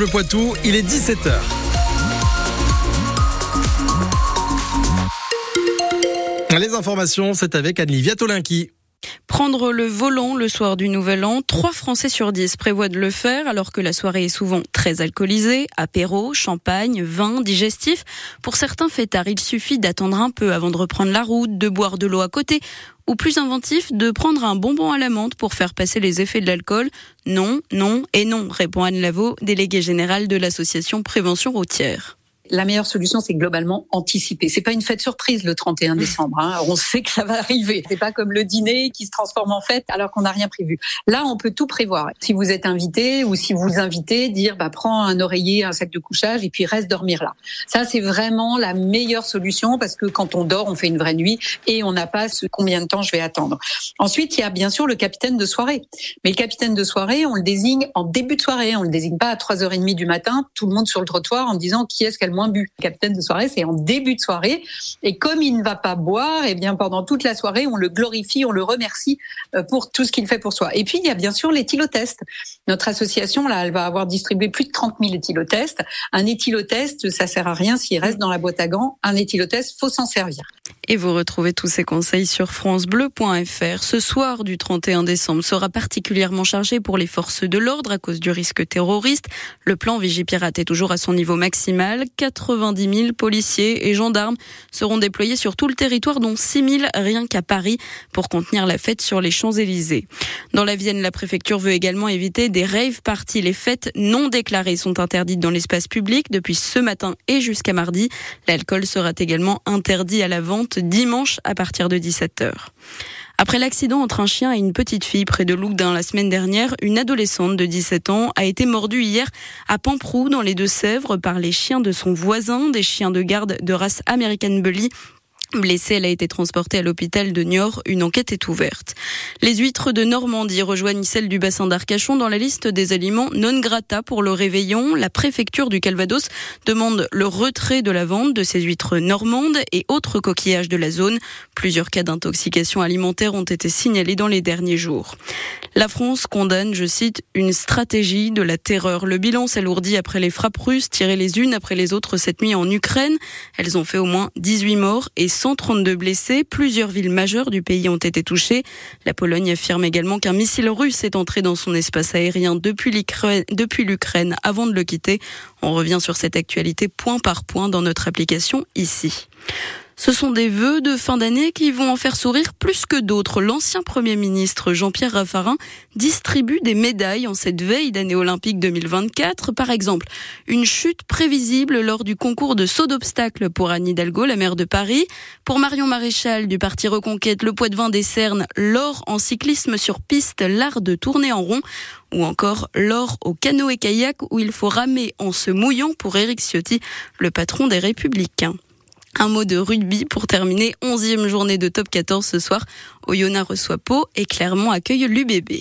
Bleu Poitou, il est 17h. Les informations, c'est avec Anne Tolinki. Prendre le volant le soir du Nouvel An, 3 Français sur 10 prévoient de le faire alors que la soirée est souvent très alcoolisée, apéro, champagne, vin, digestif. Pour certains fêtards, il suffit d'attendre un peu avant de reprendre la route, de boire de l'eau à côté ou plus inventif, de prendre un bonbon à la menthe pour faire passer les effets de l'alcool. Non, non et non, répond Anne Lavaux, déléguée générale de l'association Prévention routière la meilleure solution, c'est globalement anticiper. C'est pas une fête surprise le 31 décembre. Hein. On sait que ça va arriver. C'est pas comme le dîner qui se transforme en fête alors qu'on n'a rien prévu. Là, on peut tout prévoir. Si vous êtes invité ou si vous invitez, dire bah prends un oreiller, un sac de couchage et puis reste dormir là. Ça, c'est vraiment la meilleure solution parce que quand on dort, on fait une vraie nuit et on n'a pas ce combien de temps je vais attendre. Ensuite, il y a bien sûr le capitaine de soirée. Mais le capitaine de soirée, on le désigne en début de soirée. On le désigne pas à 3h30 du matin, tout le monde sur le trottoir en disant qui est-ce qu'elle moins bu. capitaine de soirée, c'est en début de soirée. Et comme il ne va pas boire, et eh bien pendant toute la soirée, on le glorifie, on le remercie euh, pour tout ce qu'il fait pour soi. Et puis il y a bien sûr l'éthylotest. Notre association là, elle va avoir distribué plus de 30 000 éthylotests. Un éthylotest, ça sert à rien s'il reste dans la boîte à gants. Un éthylotest, faut s'en servir. Et vous retrouvez tous ces conseils sur francebleu.fr. Ce soir du 31 décembre sera particulièrement chargé pour les forces de l'ordre à cause du risque terroriste. Le plan Vigipirate est toujours à son niveau maximal. 90 000 policiers et gendarmes seront déployés sur tout le territoire, dont 6 000 rien qu'à Paris, pour contenir la fête sur les Champs-Élysées. Dans la Vienne, la préfecture veut également éviter des rave parties. Les fêtes non déclarées sont interdites dans l'espace public depuis ce matin et jusqu'à mardi. L'alcool sera également interdit à la vente dimanche à partir de 17h. Après l'accident entre un chien et une petite fille près de Loudun la semaine dernière, une adolescente de 17 ans a été mordue hier à Pamprou dans les Deux-Sèvres par les chiens de son voisin, des chiens de garde de race American Bully Blessée, elle a été transportée à l'hôpital de Niort. Une enquête est ouverte. Les huîtres de Normandie rejoignent celles du bassin d'Arcachon dans la liste des aliments non grata pour le réveillon. La préfecture du Calvados demande le retrait de la vente de ces huîtres normandes et autres coquillages de la zone. Plusieurs cas d'intoxication alimentaire ont été signalés dans les derniers jours. La France condamne, je cite, une stratégie de la terreur. Le bilan s'alourdit après les frappes russes tirées les unes après les autres cette nuit en Ukraine. Elles ont fait au moins 18 morts et 132 blessés. Plusieurs villes majeures du pays ont été touchées. Affirme également qu'un missile russe est entré dans son espace aérien depuis l'Ukraine avant de le quitter. On revient sur cette actualité point par point dans notre application ici. Ce sont des vœux de fin d'année qui vont en faire sourire plus que d'autres. L'ancien Premier ministre Jean-Pierre Raffarin distribue des médailles en cette veille d'année olympique 2024. Par exemple, une chute prévisible lors du concours de saut d'obstacle pour Anne Hidalgo, la maire de Paris. Pour Marion Maréchal du parti Reconquête, le Poids-de-Vin décerne l'or en cyclisme sur piste, l'art de tourner en rond ou encore l'or au canoë-kayak où il faut ramer en se mouillant pour Éric Ciotti, le patron des Républicains. Un mot de rugby pour terminer. Onzième journée de top 14 ce soir. Oyonnax reçoit Pau et Clermont accueille l'UBB.